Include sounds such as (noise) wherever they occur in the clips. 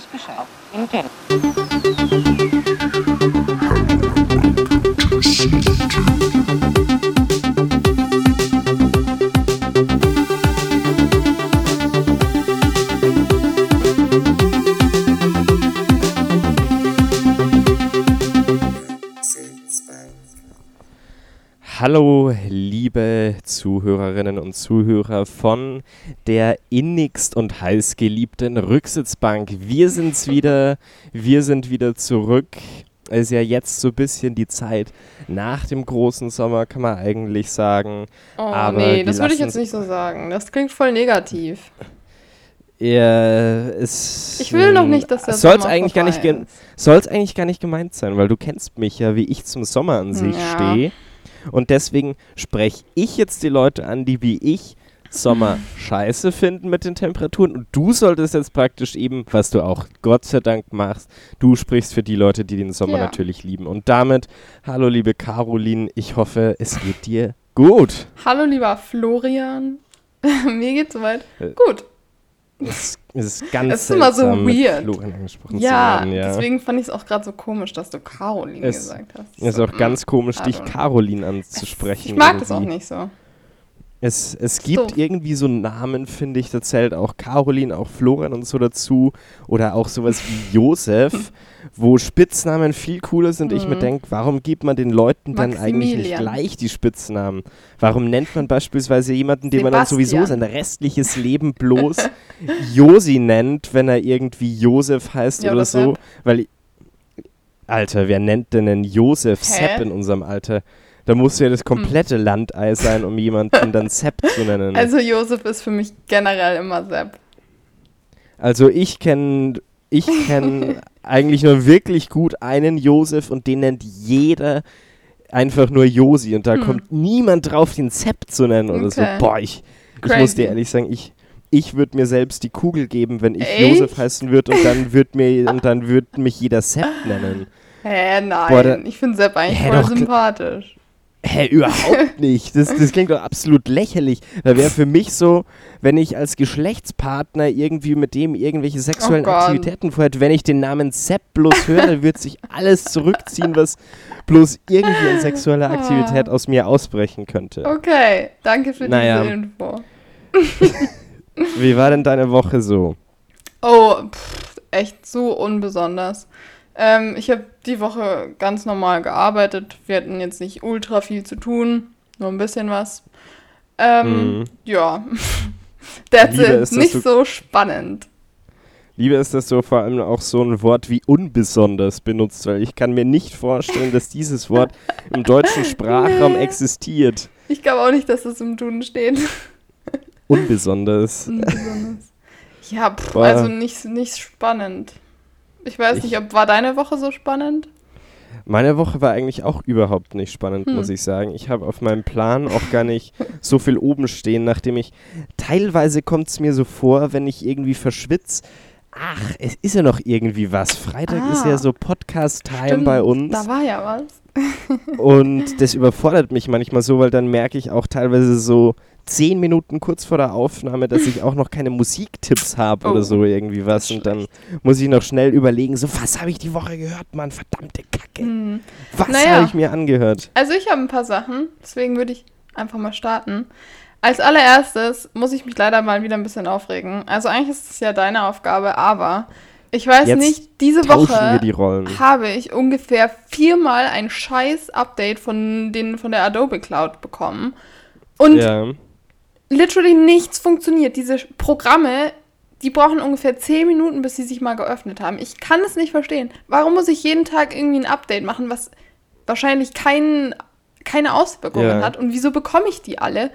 weiß Bescheid. Intent. Zuhörerinnen und Zuhörer von der innigst und heißgeliebten Rücksitzbank. Wir sind's wieder, wir sind wieder zurück. Es ist ja jetzt so ein bisschen die Zeit nach dem großen Sommer, kann man eigentlich sagen. Oh Aber nee, das würde ich jetzt nicht so sagen. Das klingt voll negativ. Ja, es, Ich will noch nicht, dass der soll's Sommer eigentlich gar nicht ist. soll's eigentlich gar nicht gemeint sein, weil du kennst mich ja, wie ich zum Sommer an sich Ja. stehe. Und deswegen spreche ich jetzt die Leute an, die wie ich Sommer scheiße finden mit den Temperaturen. Und du solltest jetzt praktisch eben, was du auch Gott sei Dank machst, du sprichst für die Leute, die den Sommer Ja. natürlich lieben. Und damit, hallo liebe Caroline, ich hoffe, es geht dir gut. Hallo lieber Florian. (laughs) Mir geht's soweit. Äh, Gut. Es es ist ganz Es ist immer so weird. Ja, zu werden. Ja, deswegen fand ich es auch gerade so komisch, dass du Caroline Es gesagt hast. Es ist auch ganz komisch, I dich. Caroline anzusprechen. Ich mag das auch irgendwie. nicht so. Es, es gibt So. irgendwie so Namen, finde ich, da zählt auch Caroline, auch Florian und so dazu. Oder auch sowas wie (laughs) Josef, wo Spitznamen viel cooler sind. Ich mir Mhm. denke, warum gibt man den Leuten dann eigentlich nicht gleich die Spitznamen? Warum nennt man beispielsweise jemanden, den man dann sowieso Sebastian. sein restliches Leben bloß (laughs) Josi nennt, wenn er irgendwie Josef heißt Ja, oder so? Weil, Alter, wer nennt denn einen Josef? Sepp in unserem Alter? Da muss ja das komplette Landei sein, um jemanden dann (laughs) Sepp zu nennen. Also Josef ist für mich generell immer Sepp. Also ich kenne ich kenn (laughs) eigentlich nur wirklich gut einen Josef und den nennt jeder einfach nur Josi und da Hm. kommt niemand drauf, den Sepp zu nennen oder so. Okay. Boah, ich, ich muss dir ehrlich sagen, ich, ich würde mir selbst die Kugel geben, wenn ich Echt? Josef heißen würde und dann würde mir und dann würd mich jeder Sepp nennen. Hä, nein. Boah, da- ich finde Sepp eigentlich Hä, voll doch, sympathisch. Hä, überhaupt (laughs) nicht. Das, das klingt doch absolut lächerlich. Da wäre für mich so, wenn ich als Geschlechtspartner irgendwie mit dem irgendwelche sexuellen Oh. Aktivitäten vorhätte, wenn ich den Namen Sepp bloß höre, wird sich alles zurückziehen, was bloß irgendwie an sexueller Aktivität aus mir ausbrechen könnte. Okay, danke für Naja. diese Info. Wie war denn deine Woche so? Oh, pff, echt so unbesonders. Ähm, ich habe die Woche ganz normal gearbeitet. Wir hatten jetzt nicht ultra viel zu tun, nur ein bisschen was. Ähm, Mhm. Ja, (laughs) that's Liebe it. ist, Nicht so spannend. Liebe ist, dass du vor allem auch so ein Wort wie unbesonders benutzt, weil ich kann mir nicht vorstellen, dass dieses Wort im deutschen (laughs) Sprachraum Nee. existiert. Ich glaube auch nicht, dass das im Duden steht. Unbesonders. Unbesonders. ja, pff, also nicht, nicht spannend. Ich weiß Ich- nicht, ob war deine Woche so spannend? Meine Woche war eigentlich auch überhaupt nicht spannend, Hm. muss ich sagen. Ich habe auf meinem Plan auch gar nicht (laughs) so viel oben stehen, nachdem ich teilweise kommt es mir so vor, wenn ich irgendwie verschwitze. Ach, es ist ja noch irgendwie was. Freitag ist Ah. ja so Podcast-Time bei uns. Da war ja was. (laughs) Und das überfordert mich manchmal so, weil dann merke ich auch teilweise so zehn Minuten kurz vor der Aufnahme, dass ich auch noch keine Musiktipps habe Oh, oder so irgendwie was. ist Und dann muss ich noch schnell überlegen, so was habe ich die Woche gehört, Mann, verdammte Kacke. Hm. Was Naja. habe ich mir angehört? Also ich habe ein paar Sachen, deswegen würde ich einfach mal starten. Als allererstes muss ich mich leider mal wieder ein bisschen aufregen. Also eigentlich ist es ja deine Aufgabe, aber ich weiß Jetzt nicht, diese Woche die habe ich ungefähr viermal ein scheiß Update von, den, von der Adobe Cloud bekommen. Und Ja. literally nichts funktioniert. Diese Programme, die brauchen ungefähr 10 Minuten, bis sie sich mal geöffnet haben. Ich kann es nicht verstehen. Warum muss ich jeden Tag irgendwie ein Update machen, was wahrscheinlich kein, keine Auswirkungen Ja. hat? Und wieso bekomme ich die alle?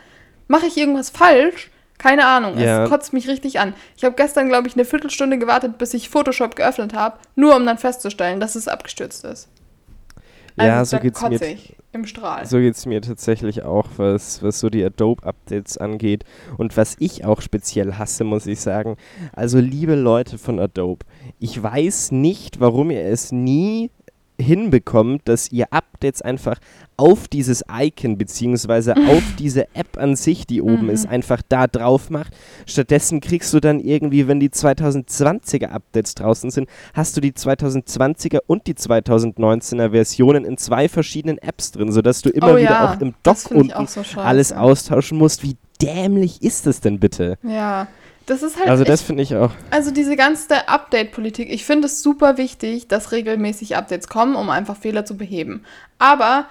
Mache ich irgendwas falsch? Keine Ahnung. Ja. Es kotzt mich richtig an. Ich habe gestern, glaube ich, eine Viertelstunde gewartet, bis ich Photoshop geöffnet habe, nur um dann festzustellen, dass es abgestürzt ist. Ja, Also, so da geht's mir. im Strahl. So geht es mir tatsächlich auch, was, was so die Adobe-Updates angeht. Und was ich auch speziell hasse, muss ich sagen. Also, liebe Leute von Adobe, ich weiß nicht, warum ihr es nie hinbekommt, dass ihr Updates einfach auf dieses Icon beziehungsweise (laughs) auf diese App an sich, die oben Mhm. ist, einfach da drauf macht. Stattdessen kriegst du dann irgendwie, wenn die 2020er Updates draußen sind, hast du die 2020er und die 2019er Versionen in zwei verschiedenen Apps drin, sodass du immer oh wieder ja, auch im Dock unten so alles austauschen musst. Wie dämlich ist das denn bitte? Ja, das ist halt Also das finde ich auch. Also diese ganze Update-Politik, ich finde es super wichtig, dass regelmäßig Updates kommen, um einfach Fehler zu beheben. Aber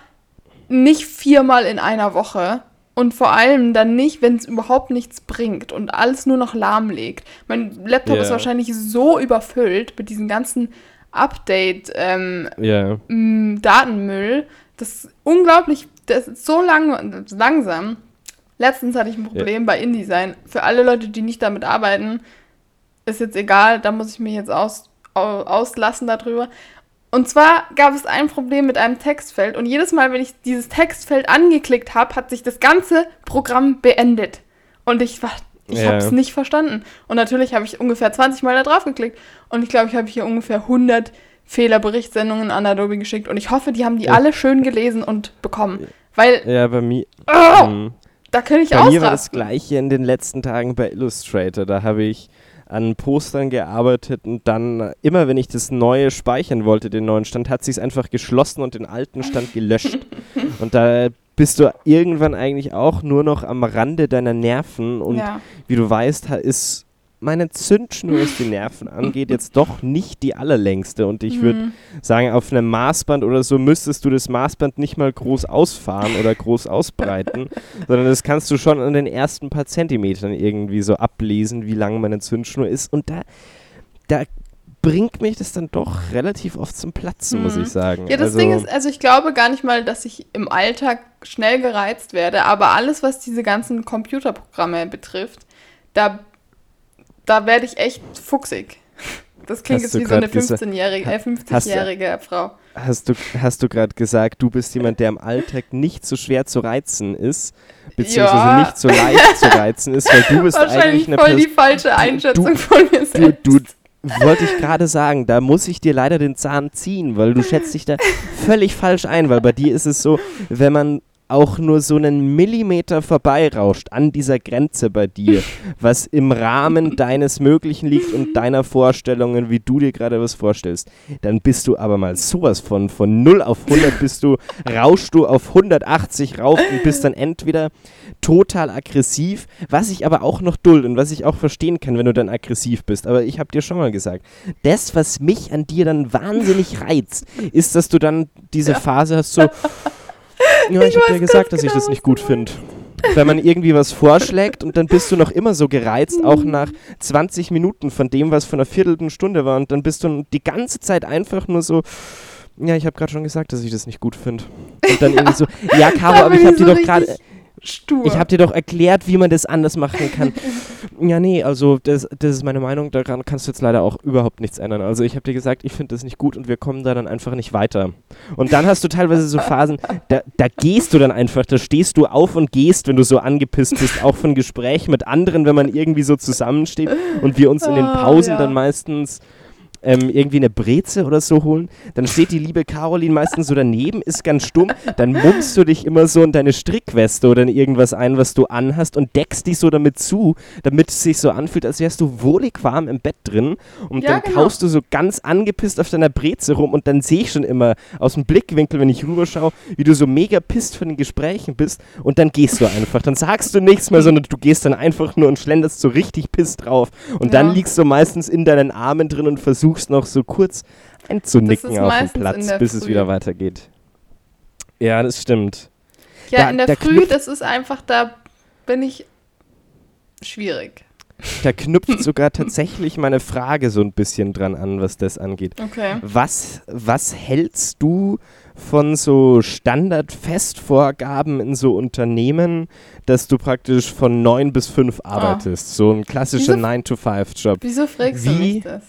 nicht viermal in einer Woche und vor allem dann nicht, wenn es überhaupt nichts bringt und alles nur noch lahmlegt. Mein Laptop Ja. ist wahrscheinlich so überfüllt mit diesen ganzen Update ähm, Datenmüll. Das ist unglaublich, das ist so lang, langsam. Letztens hatte ich ein Problem bei InDesign. Für alle Leute, die nicht damit arbeiten, ist jetzt egal, da muss ich mich jetzt aus, au, auslassen darüber. Und zwar gab es ein Problem mit einem Textfeld und jedes Mal, wenn ich dieses Textfeld angeklickt habe, hat sich das ganze Programm beendet. Und ich war, ich Ja. habe es nicht verstanden. Und natürlich habe ich ungefähr 20 Mal da drauf geklickt. Und ich glaube, ich habe hier ungefähr 100 Fehlerberichtssendungen an Adobe geschickt. Und ich hoffe, die haben die Ja. alle schön gelesen und bekommen. Weil Ja, bei mir. oh, Mhm. Da könnte ich Bei mir war das ausrasten. gleiche in den letzten Tagen bei Illustrator. Da habe ich an Postern gearbeitet und dann immer, wenn ich das neue speichern wollte, den neuen Stand, hat sich einfach geschlossen und den alten Stand gelöscht. (laughs) und da bist du irgendwann eigentlich auch nur noch am Rande deiner Nerven und ja. wie du weißt, ist meine Zündschnur, was die Nerven angeht, jetzt doch nicht die allerlängste und ich würde Mhm. sagen, auf einem Maßband oder so müsstest du das Maßband nicht mal groß ausfahren oder groß (laughs) ausbreiten, sondern das kannst du schon an den ersten paar Zentimetern irgendwie so ablesen, wie lang meine Zündschnur ist. Und da, da bringt mich das dann doch relativ oft zum Platzen, muss Mhm. ich sagen. Ja, das also, Ding ist, also ich glaube gar nicht mal, dass ich im Alltag schnell gereizt werde, aber alles, was diese ganzen Computerprogramme betrifft, da, da werde ich echt fuchsig. Das klingt Hast jetzt du wie so eine grad gesa- 15-jährige, äh, Hast du- 50-jährige Frau. hast du, hast du gerade gesagt, du bist jemand, der im Alltag nicht so schwer zu reizen ist, beziehungsweise Ja. nicht so leicht zu (laughs) reizen ist, weil du bist eigentlich Wahrscheinlich eine voll Person. die falsche Einschätzung du- von mir Du, selbst. du, wollte ich gerade sagen, da muss ich dir leider den Zahn ziehen, weil du schätzt dich da (laughs) völlig falsch ein, weil bei dir ist es so, wenn man auch nur so einen Millimeter vorbeirauscht an dieser Grenze bei dir, (laughs) was im Rahmen deines Möglichen liegt und deiner Vorstellungen, wie du dir gerade was vorstellst, dann bist du aber mal sowas von, von 0 auf 100 bist du, rauschst du auf 180 rauf und bist dann entweder total aggressiv, was ich aber auch noch duld und was ich auch verstehen kann, wenn du dann aggressiv bist. Aber ich habe dir schon mal gesagt, das, was mich an dir dann wahnsinnig reizt, ist, dass du dann diese Phase hast, so, (laughs) ja, ich, Ich habe dir gesagt, dass ich genau, das was nicht gut finde. Wenn man irgendwie was vorschlägt und dann bist du noch immer so gereizt, auch nach 20 Minuten von dem, was von einer Viertelstunde war und dann bist du die ganze Zeit einfach nur so, ja, ich habe gerade schon gesagt, dass ich das nicht gut finde. Und dann irgendwie so, ja, Caro, (laughs) aber ich habe ich dir so doch gerade, Stur. ich habe dir doch erklärt, wie man das anders machen kann. (laughs) ja, nee, also das, das ist meine Meinung, daran kannst du jetzt leider auch überhaupt nichts ändern. Also ich habe dir gesagt, ich finde das nicht gut und wir kommen da dann einfach nicht weiter. Und dann hast du teilweise so Phasen, (laughs) da, da gehst du dann einfach, da stehst du auf und gehst, wenn du so angepisst bist, auch von Gesprächen mit anderen, wenn man irgendwie so zusammensteht und wir uns in den Ah, Pausen ja. dann meistens ähm, irgendwie eine Breze oder so holen, dann steht die liebe Caroline meistens so daneben, ist ganz stumm, dann mummst du dich immer so in deine Strickweste oder in irgendwas ein, was du anhast und deckst dich so damit zu, damit es sich so anfühlt, als wärst du wohlig warm im Bett drin und Ja, dann genau. kaust du so ganz angepisst auf deiner Breze rum und dann sehe ich schon immer aus dem Blickwinkel, wenn ich rüberschaue, wie du so mega pisst von den Gesprächen bist und dann gehst du einfach, dann sagst du nichts mehr, sondern du gehst dann einfach nur und schlenderst so richtig pisst drauf und dann Ja. liegst du meistens in deinen Armen drin und versuchst noch so kurz einzunicken auf dem Platz, bis es Früh. wieder weitergeht. Ja, das stimmt. ja, da- in der da Früh, das ist einfach, da bin ich schwierig. Da knüpft (laughs) sogar tatsächlich meine Frage so ein bisschen dran an, was das angeht. Okay. Was, was hältst du von so Standard-Festvorgaben in so Unternehmen, dass du praktisch von 9 bis 5 arbeitest? So ein klassischer Wieso- 9-to-5-Job. Wieso fragst du Wie- mich das?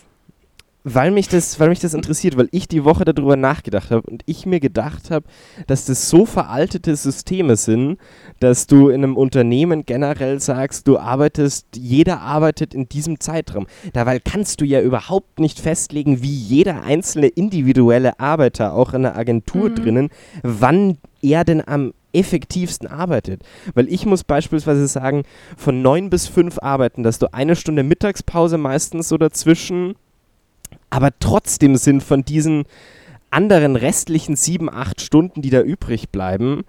Weil mich das, weil mich das interessiert, weil ich die Woche darüber nachgedacht habe und ich mir gedacht habe, dass das so veraltete Systeme sind, dass du in einem Unternehmen generell sagst, du arbeitest, jeder arbeitet in diesem Zeitraum. Dabei kannst du ja überhaupt nicht festlegen, wie jeder einzelne individuelle Arbeiter, auch in der Agentur Mhm. drinnen, wann er denn am effektivsten arbeitet. Weil ich muss beispielsweise sagen, von neun bis fünf arbeiten, dass du eine Stunde Mittagspause meistens so dazwischen, aber trotzdem sind von diesen anderen restlichen sieben, acht Stunden, die da übrig bleiben,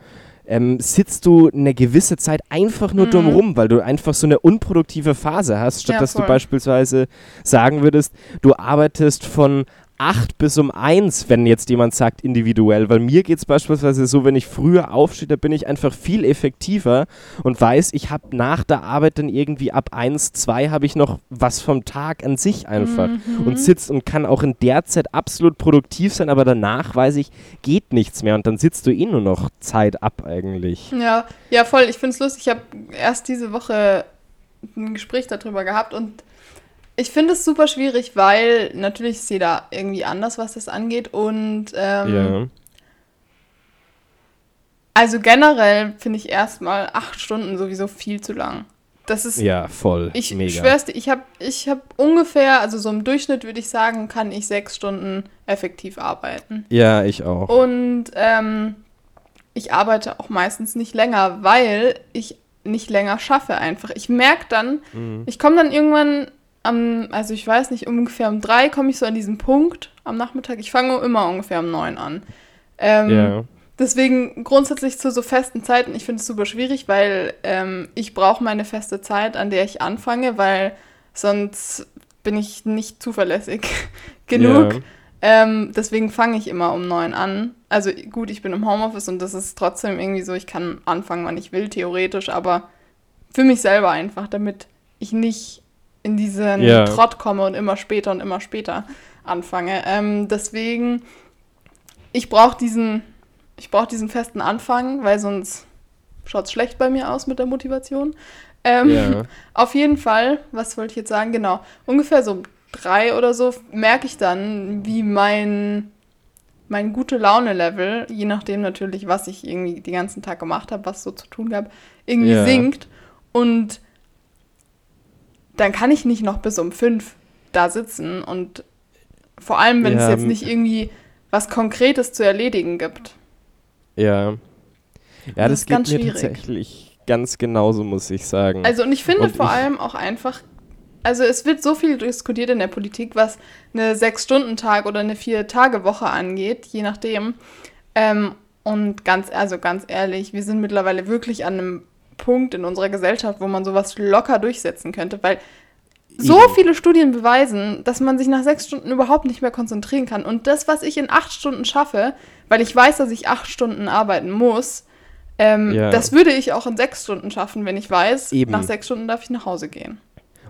ähm, sitzt du eine gewisse Zeit einfach nur Mhm. dumm rum, weil du einfach so eine unproduktive Phase hast, statt Ja, dass du beispielsweise sagen würdest, du arbeitest von 8 bis um 1, wenn jetzt jemand sagt individuell, weil mir geht es beispielsweise so, wenn ich früher aufstehe, da bin ich einfach viel effektiver und weiß, ich habe nach der Arbeit dann irgendwie ab 1, 2 habe ich noch was vom Tag an sich einfach Mhm. und sitzt und kann auch in der Zeit absolut produktiv sein, aber danach weiß ich, geht nichts mehr und dann sitzt du eh nur noch Zeit ab eigentlich. Ja, ja, voll. Ich finde es lustig. Ich habe erst diese Woche ein Gespräch darüber gehabt und ich finde es super schwierig, weil natürlich ist jeder irgendwie anders, was das angeht. Und ähm, ja. also generell finde ich erstmal acht Stunden sowieso viel zu lang. Das ist, Ja, voll. ich Mega. schwör's dir, ich habe ich hab ungefähr, also so im Durchschnitt würde ich sagen, kann ich sechs Stunden effektiv arbeiten. Ja, ich auch. Und ähm, ich arbeite auch meistens nicht länger, weil ich nicht länger schaffe einfach. Ich merke dann, Mhm. ich komme dann irgendwann am, also ich weiß nicht, ungefähr um drei komme ich so an diesen Punkt am Nachmittag. Ich fange immer ungefähr um neun an. Ähm, Ja. Deswegen grundsätzlich zu so festen Zeiten, ich finde es super schwierig, weil ähm, ich brauche meine feste Zeit, an der ich anfange, weil sonst bin ich nicht zuverlässig (laughs) genug. Ja. Ähm, deswegen fange ich immer um neun an. Also gut, ich bin im Homeoffice und das ist trotzdem irgendwie so, ich kann anfangen, wann ich will, theoretisch, aber für mich selber einfach, damit ich nicht in diesen Ja. Trott komme und immer später und immer später anfange. Ähm, deswegen, ich brauche diesen, ich brauche diesen festen Anfang, weil sonst schaut es schlecht bei mir aus mit der Motivation. Ähm, Ja. (laughs) auf jeden Fall, was wollte ich jetzt sagen? Genau, ungefähr so drei oder so merke ich dann, wie mein, mein gute Laune-Level, je nachdem natürlich, was ich irgendwie den ganzen Tag gemacht habe, was so zu tun gab, irgendwie Ja. sinkt. Und dann kann ich nicht noch bis um fünf da sitzen und vor allem, wenn es Ja, jetzt m- nicht irgendwie was Konkretes zu erledigen gibt. Ja. Ja, Das das, ist geht ganz mir schwierig. tatsächlich ganz genauso, muss ich sagen. Also und ich finde Und vor ich- allem auch einfach, also es wird so viel diskutiert in der Politik, was eine Sechs-Stunden-Tag oder eine Vier-Tage-Woche angeht, je nachdem. Ähm, und ganz, also ganz ehrlich, wir sind mittlerweile wirklich an einem Punkt in unserer Gesellschaft, wo man sowas locker durchsetzen könnte, weil so viele Studien beweisen, dass man sich nach sechs Stunden überhaupt nicht mehr konzentrieren kann. Und das, was ich in acht Stunden schaffe, weil ich weiß, dass ich acht Stunden arbeiten muss, ähm, Ja. das würde ich auch in sechs Stunden schaffen, wenn ich weiß, Eben. nach sechs Stunden darf ich nach Hause gehen.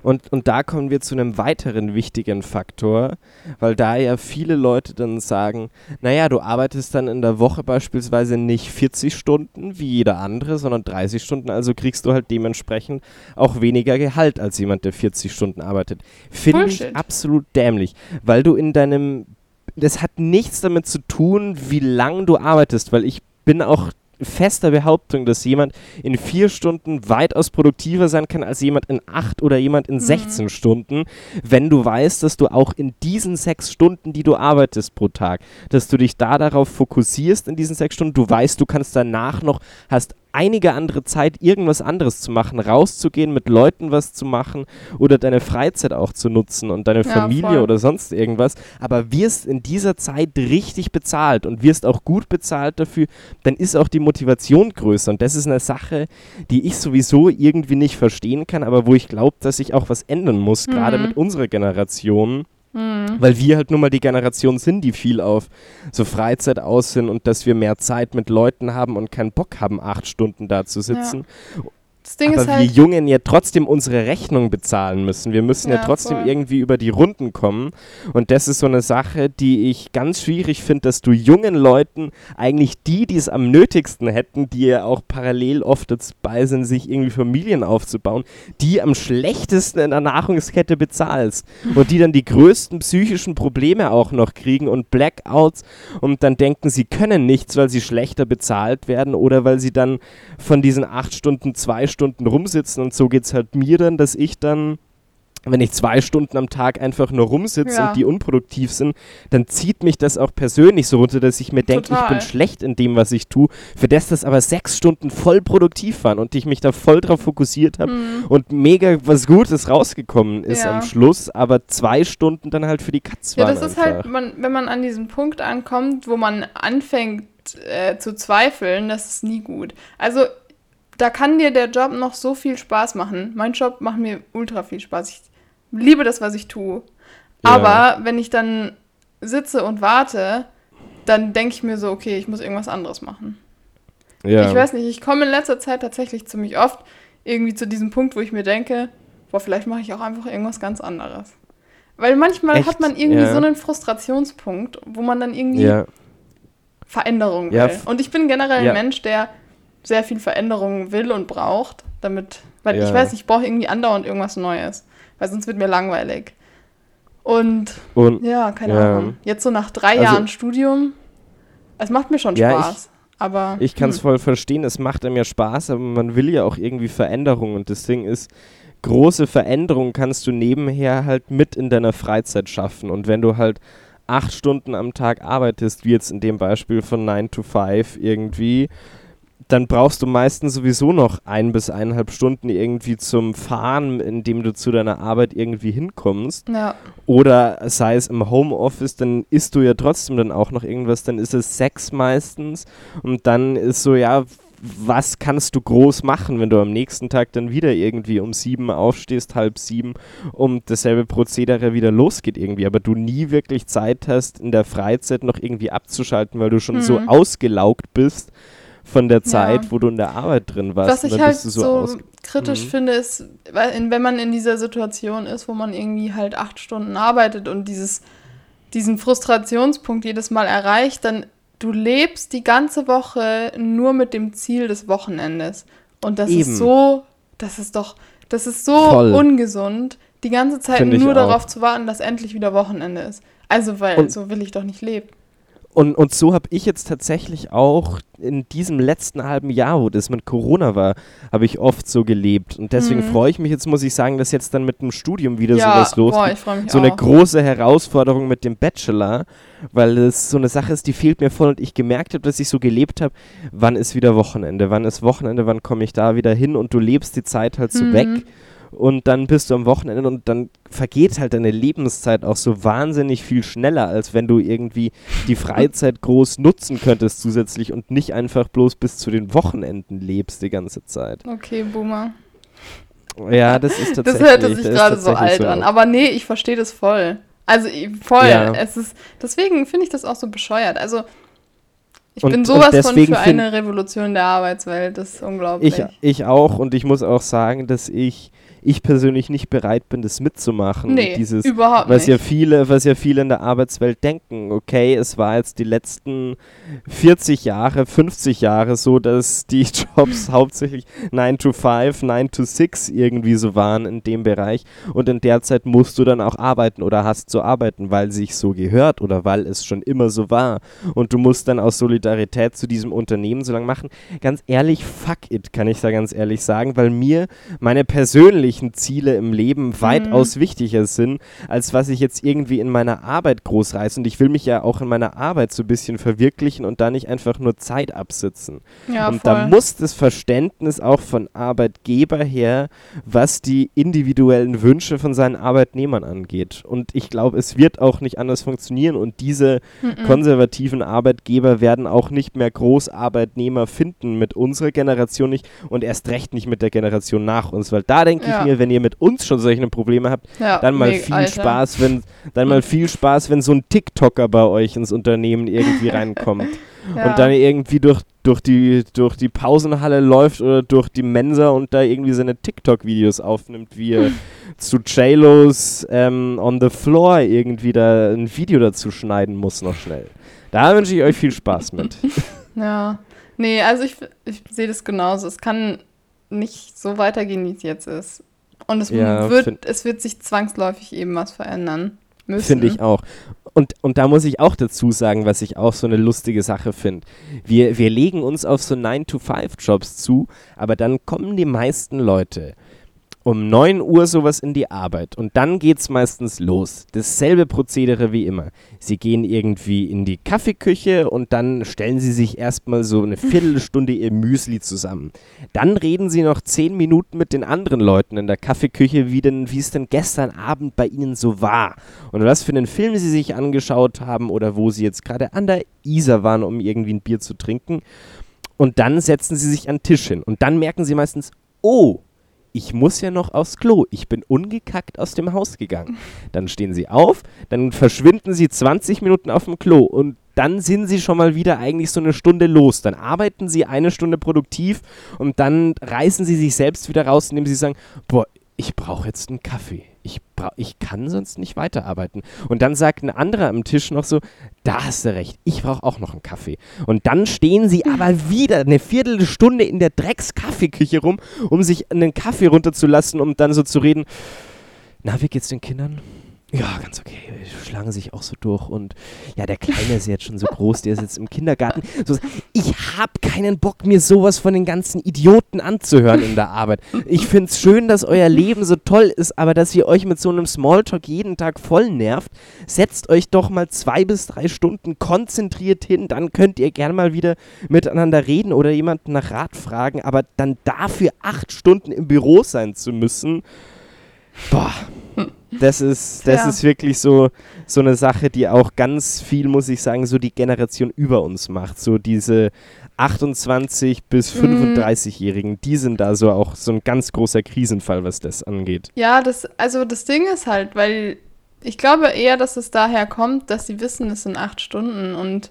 Und, und da kommen wir zu einem weiteren wichtigen Faktor, weil da ja viele Leute dann sagen, naja, du arbeitest dann in der Woche beispielsweise nicht 40 Stunden wie jeder andere, sondern 30 Stunden, also kriegst du halt dementsprechend auch weniger Gehalt als jemand, der 40 Stunden arbeitet. Finde ich absolut dämlich, weil du in deinem, das hat nichts damit zu tun, wie lang du arbeitest, weil ich bin auch fester Behauptung, dass jemand in vier Stunden weitaus produktiver sein kann als jemand in acht oder jemand in 16 Stunden, wenn du weißt, dass du auch in diesen sechs Stunden, die du arbeitest pro Tag, dass du dich da darauf fokussierst in diesen sechs Stunden, du weißt, du kannst danach noch, hast einige andere Zeit, irgendwas anderes zu machen, rauszugehen, mit Leuten was zu machen oder deine Freizeit auch zu nutzen und deine Ja, Familie voll. oder sonst irgendwas, aber wirst in dieser Zeit richtig bezahlt und wirst auch gut bezahlt dafür, dann ist auch die Motivation größer und das ist eine Sache, die ich sowieso irgendwie nicht verstehen kann, aber wo ich glaube, dass sich auch was ändern muss, gerade Mhm. mit unserer Generation. Mhm. Weil wir halt nun mal die Generation sind, die viel auf so Freizeit aus sind und dass wir mehr Zeit mit Leuten haben und keinen Bock haben, acht Stunden da zu sitzen. Das Ding aber ist wir halt, Jungen ja trotzdem unsere Rechnung bezahlen müssen. Wir müssen ja, Ja, trotzdem voll. irgendwie über die Runden kommen. Und das ist so eine Sache, die ich ganz schwierig finde, dass du jungen Leuten, eigentlich die, die es am nötigsten hätten, die ja auch parallel oft dabei sind, sich irgendwie Familien aufzubauen, die am schlechtesten in der Nahrungskette bezahlst. Und die dann die größten psychischen Probleme auch noch kriegen und Blackouts und dann denken, sie können nichts, weil sie schlechter bezahlt werden oder weil sie dann von diesen acht Stunden zwei Stunden rumsitzen und so geht es halt mir dann, dass ich dann, wenn ich zwei Stunden am Tag einfach nur rumsitze Ja. und die unproduktiv sind, dann zieht mich das auch persönlich so runter, dass ich mir denke, ich bin schlecht in dem, was ich tue, für das das aber sechs Stunden voll produktiv waren und ich mich da voll drauf fokussiert habe Mhm. und mega was Gutes rausgekommen ist Ja. am Schluss, aber zwei Stunden dann halt für die Katz ja, waren das ist einfach. halt, man, wenn man an diesen Punkt ankommt, wo man anfängt äh, zu zweifeln, das ist nie gut. Also, da kann dir der Job noch so viel Spaß machen. Mein Job macht mir ultra viel Spaß. Ich liebe das, was ich tue. Ja. Aber wenn ich dann sitze und warte, dann denke ich mir so, okay, ich muss irgendwas anderes machen. ja. Ich weiß nicht, ich komme in letzter Zeit tatsächlich ziemlich oft irgendwie zu diesem Punkt, wo ich mir denke, boah, vielleicht mache ich auch einfach irgendwas ganz anderes. Weil manchmal Echt? hat man irgendwie Ja. so einen Frustrationspunkt, wo man dann irgendwie ja. Veränderung will. Und ich bin generell ein Mensch, der sehr viel Veränderung will und braucht, damit, weil Ja. ich weiß, ich brauche irgendwie andauernd irgendwas Neues, weil sonst wird mir langweilig. Und Und ja, keine Ja. Ahnung. Jetzt so nach drei Also- Jahren Studium, es macht mir schon Ja, ich- Spaß. aber Ich kann es hm, voll verstehen, es macht einem ja Spaß, aber man will ja auch irgendwie Veränderung und das Ding ist, große Veränderungen kannst du nebenher halt mit in deiner Freizeit schaffen und wenn du halt acht Stunden am Tag arbeitest, wie jetzt in dem Beispiel von 9 to 5 irgendwie, dann brauchst du meistens sowieso noch ein bis eineinhalb Stunden irgendwie zum Fahren, indem du zu deiner Arbeit irgendwie hinkommst. ja. Oder sei es im Homeoffice, dann isst du ja trotzdem dann auch noch irgendwas, dann ist es Sex meistens und dann ist so, ja, was kannst du groß machen, wenn du am nächsten Tag dann wieder irgendwie um sieben aufstehst, halb sieben, und dasselbe Prozedere wieder losgeht irgendwie, aber du nie wirklich Zeit hast, in der Freizeit noch irgendwie abzuschalten, weil du schon so Mhm. ausgelaugt bist von der Zeit, Ja. wo du in der Arbeit drin warst. Was ich halt so, aus- kritisch Mhm. finde, ist, weil wenn man in dieser Situation ist, wo man irgendwie halt acht Stunden arbeitet und dieses, diesen Frustrationspunkt jedes Mal erreicht, dann du lebst die ganze Woche nur mit dem Ziel des Wochenendes. Und das Eben. ist so, das ist doch, das ist so Voll. ungesund, die ganze Zeit Finde ich nur darauf zu warten, dass endlich wieder Wochenende ist. Also, weil Und- so will ich doch nicht leben. Und, und so habe ich jetzt tatsächlich auch in diesem letzten halben Jahr, wo das mit Corona war, habe ich oft so gelebt. Und deswegen Mhm. freue ich mich jetzt, muss ich sagen, dass jetzt dann mit dem Studium wieder ja, sowas boah, freue mich So auch. eine große Herausforderung mit dem Bachelor, weil es so eine Sache ist, die fehlt mir voll und ich gemerkt habe, dass ich so gelebt habe, wann ist wieder Wochenende, wann ist Wochenende, wann komme ich da wieder hin und du lebst die Zeit halt so Mhm. weg und dann bist du am Wochenende und dann vergeht halt deine Lebenszeit auch so wahnsinnig viel schneller, als wenn du irgendwie die Freizeit groß nutzen könntest zusätzlich und nicht einfach bloß bis zu den Wochenenden lebst die ganze Zeit. Okay, Boomer. Ja, das ist Das tatsächlich. hörte sich ist gerade so alt an. Aber nee, ich verstehe das voll. Also voll. Ja. Es ist, deswegen finde ich das auch so bescheuert. Also ich Und- bin sowas von für eine Revolution der Arbeitswelt. Das ist unglaublich. Ich, ich auch und ich muss auch sagen, dass ich, ich persönlich nicht bereit bin, das mitzumachen. nee, Dieses, überhaupt was nicht. ja viele, was ja viele in der Arbeitswelt denken, okay, es war jetzt die letzten 40 Jahre, 50 Jahre so, dass die (laughs) Jobs hauptsächlich 9 to 5, 9 to 6 irgendwie so waren in dem Bereich und in der Zeit musst du dann auch arbeiten oder hast zu arbeiten, weil sich so gehört oder weil es schon immer so war und du musst dann aus Solidarität zu diesem Unternehmen so lange machen. Ganz ehrlich, fuck it, kann ich da ganz ehrlich sagen, weil mir meine persönlichen Ziele im Leben weitaus wichtiger sind, als was ich jetzt irgendwie in meiner Arbeit groß reiße. Und ich will mich ja auch in meiner Arbeit so ein bisschen verwirklichen und da nicht einfach nur Zeit absitzen. ja, und voll. da muss das Verständnis auch von Arbeitgeber her, was die individuellen Wünsche von seinen Arbeitnehmern angeht. Und ich glaube, es wird auch nicht anders funktionieren. Und diese Mhm. konservativen Arbeitgeber werden auch nicht mehr Großarbeitnehmer finden mit unserer Generation nicht und erst recht nicht mit der Generation nach uns. Weil da denke Ja. ich mir, wenn ihr mit uns schon solche Probleme habt, ja, dann mal mega, viel Alter. Spaß, wenn dann mal viel Spaß, wenn so ein TikToker bei euch ins Unternehmen irgendwie (laughs) reinkommt Ja. und dann irgendwie durch, durch die, durch die Pausenhalle läuft oder durch die Mensa und da irgendwie seine TikTok-Videos aufnimmt, wie er (laughs) zu JLo's ähm, On the Floor irgendwie da ein Video dazu schneiden muss noch schnell. Da wünsche ich euch viel Spaß mit. (laughs) Ja. Nee, also ich, ich sehe das genauso. Es kann nicht so weitergehen, wie es jetzt ist. Und es, Ja, wird, es wird sich zwangsläufig eben was verändern müssen. Finde ich auch. Und, und da muss ich auch dazu sagen, was ich auch so eine lustige Sache finde. Wir, wir legen uns auf so 9-to-5-Jobs zu, aber dann kommen die meisten Leute um 9 Uhr sowas in die Arbeit und dann geht's meistens los. Dasselbe Prozedere wie immer. Sie gehen irgendwie in die Kaffeeküche und dann stellen sie sich erstmal so eine (laughs) Viertelstunde ihr Müsli zusammen. Dann reden sie noch 10 Minuten mit den anderen Leuten in der Kaffeeküche, wie, denn, wie es denn gestern Abend bei ihnen so war und was für einen Film sie sich angeschaut haben oder wo sie jetzt gerade an der Isar waren, um irgendwie ein Bier zu trinken. Und dann setzen sie sich an den Tisch hin und dann merken sie meistens, oh, ich muss ja noch aufs Klo. Ich bin ungekackt aus dem Haus gegangen. (laughs) Dann stehen sie auf, dann verschwinden sie 20 Minuten auf dem Klo und dann sind sie schon mal wieder eigentlich so eine Stunde los. Dann arbeiten sie eine Stunde produktiv und dann reißen sie sich selbst wieder raus, indem sie sagen, boah, ich brauche jetzt einen Kaffee. Ich, brauch, ich kann sonst nicht weiterarbeiten. Und dann sagt ein anderer am Tisch noch so, da hast du recht, ich brauche auch noch einen Kaffee. Und dann stehen sie (laughs) aber wieder eine Viertelstunde in der Drecks-Kaffeeküche rum, um sich einen Kaffee runterzulassen, um dann so zu reden, na, wie geht's den Kindern? Ja, ganz okay. Die schlagen sich auch so durch. Und ja, der Kleine ist jetzt schon so groß, der ist jetzt im Kindergarten. So, ich habe keinen Bock, mir sowas von den ganzen Idioten anzuhören in der Arbeit. Ich finde es schön, dass euer Leben so toll ist, aber dass ihr euch mit so einem Smalltalk jeden Tag voll nervt, setzt euch doch mal zwei bis drei Stunden konzentriert hin. Dann könnt ihr gern mal wieder miteinander reden oder jemanden nach Rat fragen. Aber dann dafür acht Stunden im Büro sein zu müssen, boah. Das ist, das Ja. ist wirklich so, so eine Sache, die auch ganz viel, muss ich sagen, so die Generation über uns macht. So diese 28 bis Mhm. 35-Jährigen, die sind da so auch so ein ganz großer Krisenfall, was das angeht. Ja, das, also das Ding ist halt, weil ich glaube eher, dass es daher kommt, dass sie wissen, es sind acht Stunden und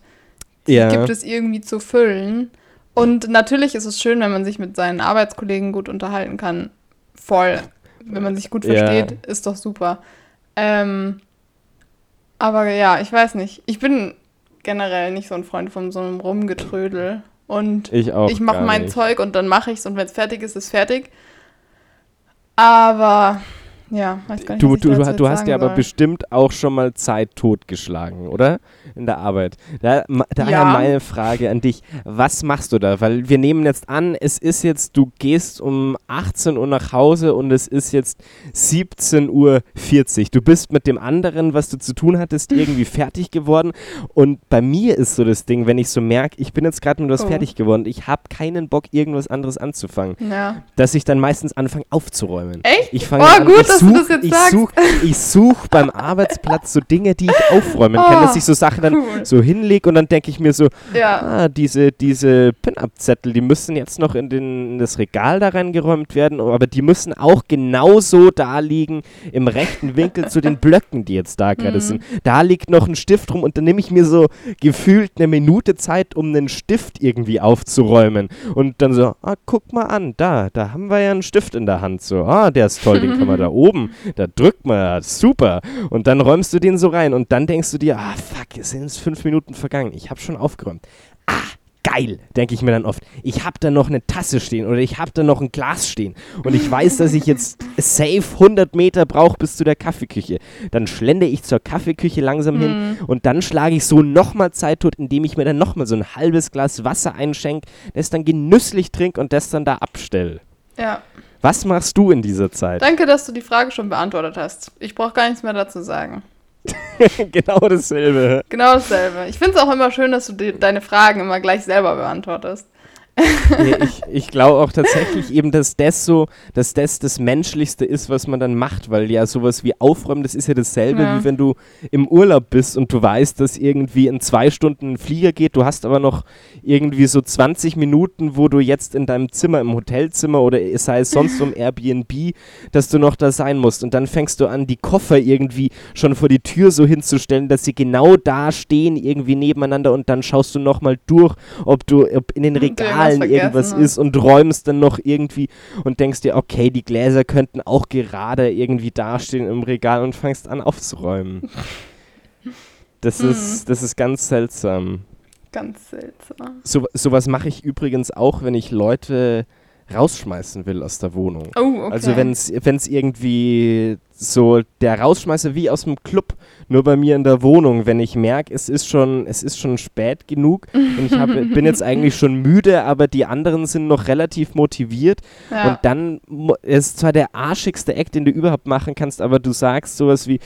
die Ja. gibt es irgendwie zu füllen. Und natürlich ist es schön, wenn man sich mit seinen Arbeitskollegen gut unterhalten kann. Voll. Wenn man sich gut Ja. versteht, ist doch super. Ähm, aber ja, ich weiß nicht. Ich bin generell nicht so ein Freund von so einem Rumgetrödel. Und Ich ich mache mein nicht. Zeug und dann mache ich es und wenn es fertig ist, ist fertig. Aber ja, weiß gar nicht, Du, du, du, hast ja aber soll. bestimmt auch schon mal Zeit totgeschlagen, oder? In der Arbeit. Da, daher Ja. meine Frage an dich. Was machst du da? Weil wir nehmen jetzt an, es ist jetzt, du gehst um 18 Uhr nach Hause und es ist jetzt 17.40 Uhr. Du bist mit dem anderen, was du zu tun hattest, (laughs) irgendwie fertig geworden. Und bei mir ist so das Ding, wenn ich so merke, ich bin jetzt gerade mit was Oh. fertig geworden, ich habe keinen Bock, irgendwas anderes anzufangen, Ja. dass ich dann meistens anfange aufzuräumen. Echt? Ich fange Oh, an, gut, ich dass du such, ich. Such, ich suche beim Arbeitsplatz so Dinge, die ich aufräumen kann, Oh, dass ich so Sachen dann cool. so hinlege und dann denke ich mir so, Ja. ah, diese, diese Pin-Up-Zettel, die müssen jetzt noch in, den, in das Regal da reingeräumt werden, aber die müssen auch genauso da liegen, im rechten Winkel zu den Blöcken, die jetzt da gerade Mhm. sind. Da liegt noch ein Stift rum und dann nehme ich mir so gefühlt eine Minute Zeit, um einen Stift irgendwie aufzuräumen. Und dann so, ah, guck mal an, da, da haben wir ja einen Stift in der Hand. So, ah, der ist toll, den kann man da oben, (laughs) da drückt man, super. Und dann räumst du den so rein und dann denkst du dir, ah, fuck, es sind jetzt fünf Minuten vergangen, ich habe schon aufgeräumt. Ah, geil, denke ich mir dann oft. Ich habe da noch eine Tasse stehen oder ich habe da noch ein Glas stehen und ich weiß, dass ich jetzt safe 100 Meter brauche bis zu der Kaffeeküche. Dann schlende ich zur Kaffeeküche langsam hin und dann schlage ich so nochmal Zeit tot, indem ich mir dann nochmal so ein halbes Glas Wasser einschenke, das dann genüsslich trinke und das dann da abstelle. Ja. Was machst du in dieser Zeit? Danke, dass du die Frage schon beantwortet hast. Ich brauche gar nichts mehr dazu sagen. (laughs) genau dasselbe. Genau dasselbe. Ich finde es auch immer schön, dass du die, deine Fragen immer gleich selber beantwortest. Ich ich glaube auch tatsächlich eben, dass das so, dass das das Menschlichste ist, was man dann macht, weil ja sowas wie Aufräumen, das ist ja dasselbe, Ja. wie wenn du im Urlaub bist und du weißt, dass irgendwie in zwei Stunden ein Flieger geht, du hast aber noch irgendwie so 20 Minuten, wo du jetzt in deinem Zimmer, im Hotelzimmer oder sei es sonst um (laughs) Airbnb, dass du noch da sein musst und dann fängst du an, die Koffer irgendwie schon vor die Tür so hinzustellen, dass sie genau da stehen, irgendwie nebeneinander und dann schaust du nochmal durch, ob du, ob in den Regalen vergessen irgendwas hast. ist und räumst dann noch irgendwie und denkst dir, okay, die Gläser könnten auch gerade irgendwie dastehen im Regal und fängst an aufzuräumen. (laughs) Das, Hm. ist, das ist ganz seltsam. Ganz seltsam. So, sowas mache ich übrigens auch, wenn ich Leute rausschmeißen will aus der Wohnung. Oh, okay. Also wenn es irgendwie so der Rausschmeißer wie aus dem Club, nur bei mir in der Wohnung, wenn ich merke, es ist schon, es ist schon spät genug und ich hab, (laughs) bin jetzt eigentlich schon müde, aber die anderen sind noch relativ motiviert ja. und dann ist zwar der arschigste Act, den du überhaupt machen kannst, aber du sagst sowas wie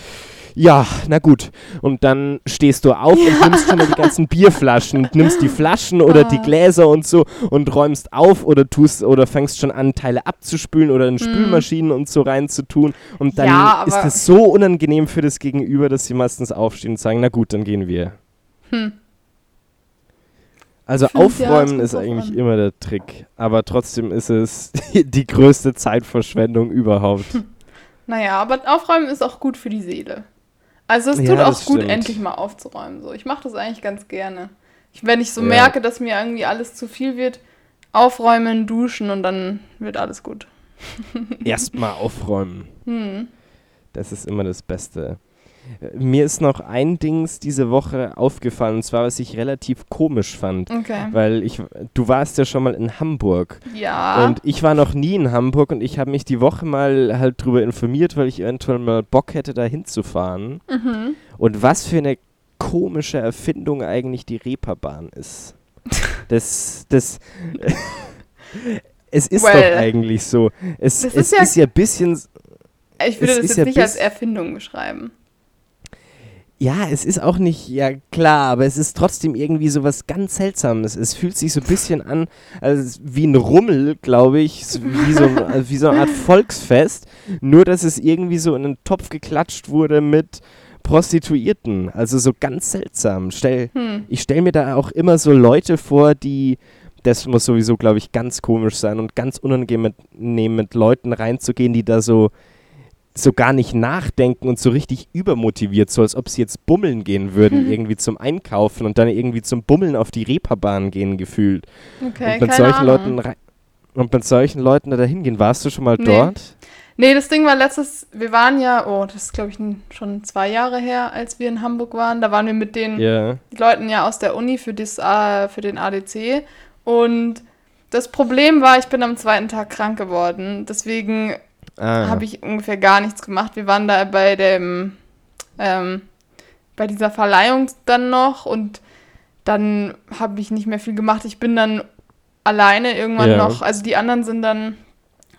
ja, na gut. Und dann stehst du auf und nimmst schon mal die ganzen Bierflaschen, (laughs) nimmst die Flaschen oder die Ah. Gläser und so und räumst auf oder tust oder fängst schon an, Teile abzuspülen oder in Spülmaschinen und so reinzutun. Und dann Hm. Ja, ist es so unangenehm für das Gegenüber, dass sie meistens aufstehen und sagen, na gut, dann gehen wir. Hm. Also Fünf aufräumen ist eigentlich immer der Trick, aber trotzdem ist es (laughs) die größte Zeitverschwendung überhaupt. Naja, aber aufräumen ist auch gut für die Seele. Also es Ja, tut auch das gut, stimmt. endlich mal aufzuräumen. So, ich mache das eigentlich ganz gerne. Ich, wenn ich so Ja. merke, dass mir irgendwie alles zu viel wird, aufräumen, duschen und dann wird alles gut. Erstmal aufräumen. (laughs) Hm. Das ist immer das Beste. Mir ist noch ein Dings diese Woche aufgefallen, und zwar, was ich relativ komisch fand. Okay. Weil ich, du warst ja schon mal in Hamburg Ja. und ich war noch nie in Hamburg und ich habe mich die Woche mal halt drüber informiert, weil ich eventuell mal Bock hätte, da hinzufahren. mhm. Und was für eine komische Erfindung eigentlich die Reeperbahn ist. (laughs) Das, das, (laughs) es ist Well, doch eigentlich so. Es, es ist ja- ist ja ein bisschen, Ich würde es das jetzt nicht als Erfindung beschreiben. Ja, es ist auch nicht, ja klar, aber es ist trotzdem irgendwie so was ganz Seltsames. Es fühlt sich so ein bisschen an, als wie ein Rummel, glaube ich, wie, so, (laughs) wie so eine Art Volksfest, nur dass es irgendwie so in einen Topf geklatscht wurde mit Prostituierten. Also so ganz seltsam. Stell, Hm. ich stelle mir da auch immer so Leute vor, die, das muss sowieso, glaube ich, ganz komisch sein und ganz unangenehm mit, mit Leuten reinzugehen, die da so so gar nicht nachdenken und so richtig übermotiviert, so als ob sie jetzt bummeln gehen würden, irgendwie zum Einkaufen und dann irgendwie zum Bummeln auf die Reeperbahn gehen gefühlt. Okay, und mit solchen Ahnung. Leuten und mit solchen Leuten da hingehen. Warst du schon mal Nee. dort? Nee, das Ding war letztes, wir waren ja, oh, das ist glaube ich schon zwei Jahre her, als wir in Hamburg waren. Da waren wir mit den Ja. Leuten ja aus der Uni für, das, äh, für den ADC. Und das Problem war, ich bin am zweiten Tag krank geworden. Deswegen Ah. habe ich ungefähr gar nichts gemacht. Wir waren da bei dem, ähm, bei dieser Verleihung dann noch und dann habe ich nicht mehr viel gemacht. Ich bin dann alleine irgendwann Ja. noch, also die anderen sind dann,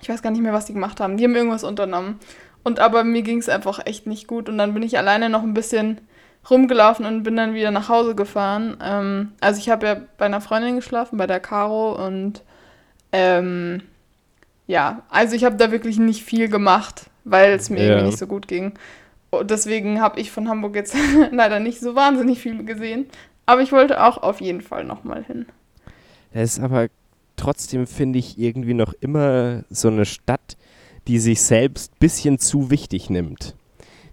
ich weiß gar nicht mehr, was die gemacht haben. Die haben irgendwas unternommen. Und aber mir ging es einfach echt nicht gut und dann bin ich alleine noch ein bisschen rumgelaufen und bin dann wieder nach Hause gefahren. Ähm, also ich habe ja bei einer Freundin geschlafen, bei der Caro und ähm, ja, also ich habe da wirklich nicht viel gemacht, weil es mir Ja. irgendwie nicht so gut ging. Und deswegen habe ich von Hamburg jetzt (laughs) leider nicht so wahnsinnig viel gesehen. Aber ich wollte auch auf jeden Fall nochmal hin. Das ist aber trotzdem, finde ich, irgendwie noch immer so eine Stadt, die sich selbst ein bisschen zu wichtig nimmt.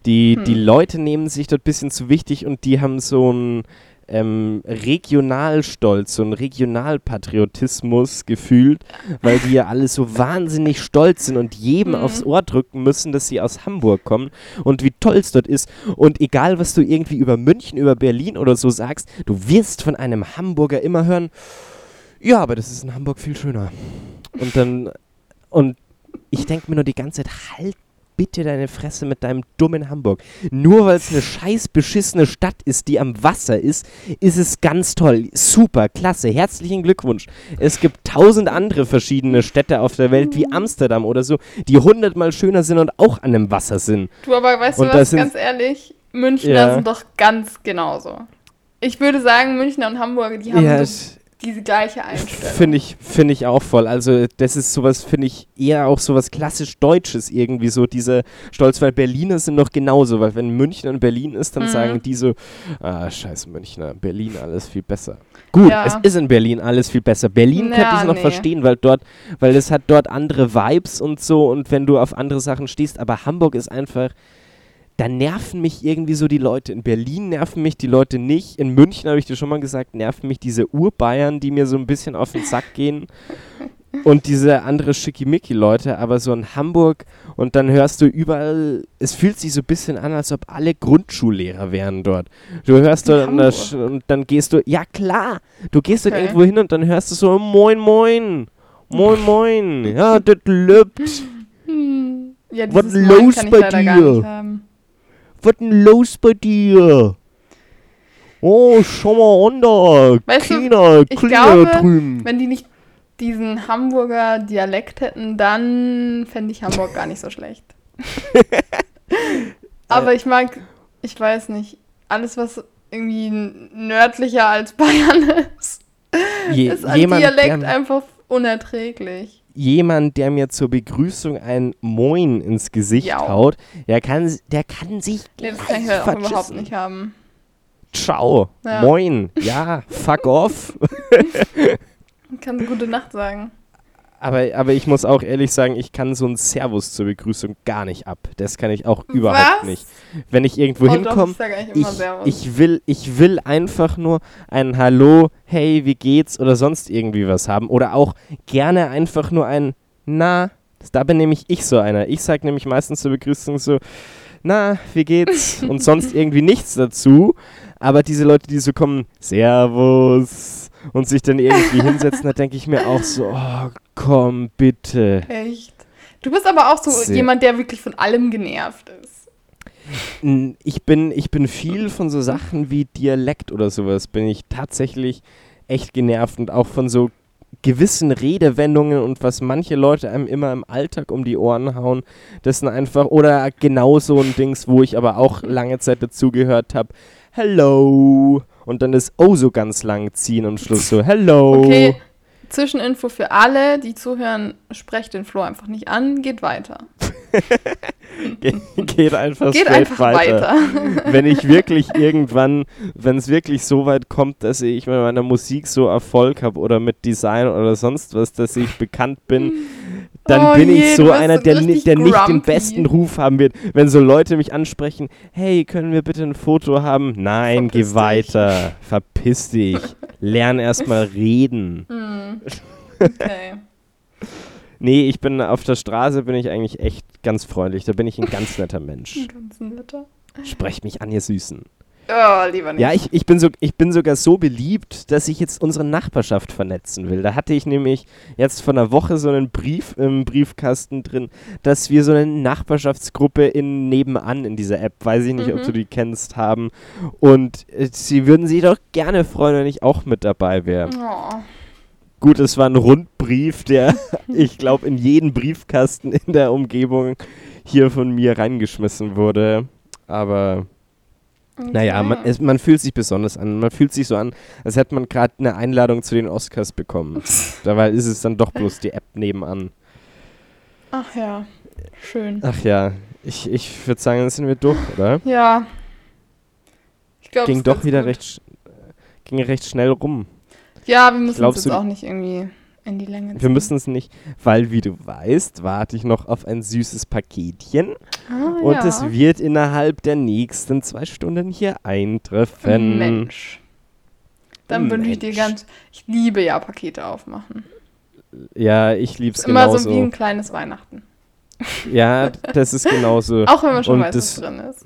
Die, Hm. die Leute nehmen sich dort ein bisschen zu wichtig und die haben so einen ähm, Regionalstolz, einen Regionalpatriotismus gefühlt, weil die ja alle so wahnsinnig stolz sind und jedem Hm. aufs Ohr drücken müssen, dass sie aus Hamburg kommen und wie toll es dort ist. Und egal, was du irgendwie über München, über Berlin oder so sagst, du wirst von einem Hamburger immer hören, ja, aber das ist in Hamburg viel schöner. Und dann, und ich denke mir nur die ganze Zeit, halt bitte deine Fresse mit deinem dummen Hamburg. Nur weil es eine scheiß beschissene Stadt ist, die am Wasser ist, ist es ganz toll. Super, klasse, herzlichen Glückwunsch. Es gibt tausend andere verschiedene Städte auf der Welt, wie Amsterdam oder so, die hundertmal schöner sind und auch an dem Wasser sind. Du, aber weißt Und du was, sind- ganz ehrlich, Münchner Ja. sind doch ganz genauso. Ich würde sagen, Münchner und Hamburger, die haben Ja, so diese gleiche Einstellung. Finde ich, finde ich auch voll. Also das ist sowas, finde ich, eher auch sowas klassisch Deutsches irgendwie, so diese Stolz, weil Berliner sind noch genauso, weil wenn München und Berlin ist, dann Mhm. sagen die so, ah, scheiß Münchner, Berlin alles viel besser. Gut, Ja. es ist in Berlin alles viel besser. Berlin könnte Ja, ich noch nee. verstehen, weil dort, weil es hat dort andere Vibes und so und wenn du auf andere Sachen stehst, aber Hamburg ist einfach, da nerven mich irgendwie so die Leute. In Berlin nerven mich die Leute nicht. In München, habe ich dir schon mal gesagt, nerven mich diese Urbayern, die mir so ein bisschen auf den Sack gehen. Und diese andere Schickimicki-Leute, aber so in Hamburg und dann hörst du überall, es fühlt sich so ein bisschen an, als ob alle Grundschullehrer wären dort. Du hörst dort und dann gehst du, ja klar, du gehst dort Okay. irgendwo hin und dann hörst du so, moin, moin, moin, moin, ja, das lübt. Hm. Ja, Was los bei dir? Was denn los bei dir? Oh, schau mal unter. Weißt du, Keiner, ich Klinger glaube, drüben. Wenn die nicht diesen Hamburger Dialekt hätten, dann fände ich Hamburg gar nicht so schlecht. (laughs) Aber ich mag, ich weiß nicht, alles, was irgendwie nördlicher als Bayern ist, Je, ist jemand, Dialekt der, einfach unerträglich. Jemand, der mir zur Begrüßung ein Moin ins Gesicht Ja. haut, der kann, der kann sich Nee, das kann ich halt auch überhaupt nicht haben. Ciao. Ja. Moin. Ja, fuck off. (laughs) Ich kann gute Nacht sagen. Aber, aber ich muss auch ehrlich sagen, ich kann so ein Servus zur Begrüßung gar nicht ab. Das kann ich auch überhaupt Was? nicht. Wenn ich irgendwo Oh, hinkomme, ich ich, will, ich will einfach nur ein Hallo, hey, wie geht's oder sonst irgendwie was haben. Oder auch gerne einfach nur ein Na. Da bin nämlich ich so einer. Ich sage nämlich meistens zur Begrüßung so, na, wie geht's? (laughs) Und sonst irgendwie nichts dazu. Aber diese Leute, die so kommen, Servus und sich dann irgendwie hinsetzen, da denke ich mir auch so, oh, komm, bitte. Echt. Du bist aber auch so Sehr. jemand, der wirklich von allem genervt ist. Ich bin, ich bin viel von so Sachen wie Dialekt oder sowas, bin ich tatsächlich echt genervt und auch von so gewissen Redewendungen und was manche Leute einem immer im Alltag um die Ohren hauen, das sind einfach, oder genau so ein Dings, wo ich aber auch lange Zeit dazugehört habe, hello, und dann ist oh so ganz lang ziehen und Schluss so, hello. Okay, Zwischeninfo für alle, die zuhören, sprecht den Flo einfach nicht an, geht weiter. (laughs) Ge geht einfach geht einfach weiter. weiter. (laughs) wenn ich wirklich irgendwann, wenn es wirklich so weit kommt, dass ich mit meiner Musik so Erfolg habe oder mit Design oder sonst was, dass ich bekannt bin, dann Oh bin je, ich so einer, der, der nicht den besten Ruf haben wird. Wenn so Leute mich ansprechen, hey, können wir bitte ein Foto haben? Nein, Verpiss geh dich. weiter, verpiss dich, lern erstmal reden. Hm. Okay. (laughs) Nee, ich bin auf der Straße, bin ich eigentlich echt ganz freundlich. Da bin ich ein ganz netter Mensch. Ganz netter. Sprecht mich an, ihr Süßen. Oh, lieber nicht. Ja, ich, ich, bin so, ich bin sogar so beliebt, dass ich jetzt unsere Nachbarschaft vernetzen will. Da hatte ich nämlich jetzt vor einer Woche so einen Brief im Briefkasten drin, dass wir so eine Nachbarschaftsgruppe in nebenan in dieser App, weiß ich nicht, ob Mhm. du die kennst, haben. Und äh, sie würden sich doch gerne freuen, wenn ich auch mit dabei wäre. Oh. Gut, es war ein Rundbrief, der, (laughs) ich glaube, in jeden Briefkasten in der Umgebung hier von mir reingeschmissen wurde. Aber naja, man, Okay. es, man fühlt sich besonders an. Man fühlt sich so an, als hätte man gerade eine Einladung zu den Oscars bekommen. (laughs) Dabei ist es dann doch bloß die App nebenan. Ach ja, schön. Ach ja, ich, ich würde sagen, dann sind wir durch, oder? Ja. Ich glaube, Ging doch wieder recht, ging recht schnell rum. Ja, wir müssen Glaubst uns jetzt auch nicht irgendwie in die Länge ziehen. Wir müssen es nicht, weil wie du weißt, warte ich noch auf ein süßes Paketchen ah, und ja. es wird innerhalb der nächsten zwei Stunden hier eintreffen. Mensch. Dann wünsche ich dir ganz. Ich liebe ja Pakete aufmachen. Ja, ich lieb's Ist immer genauso. so wie ein kleines Weihnachten. ja, das ist genauso. (laughs) Auch wenn man schon Und weiß, was drin ist.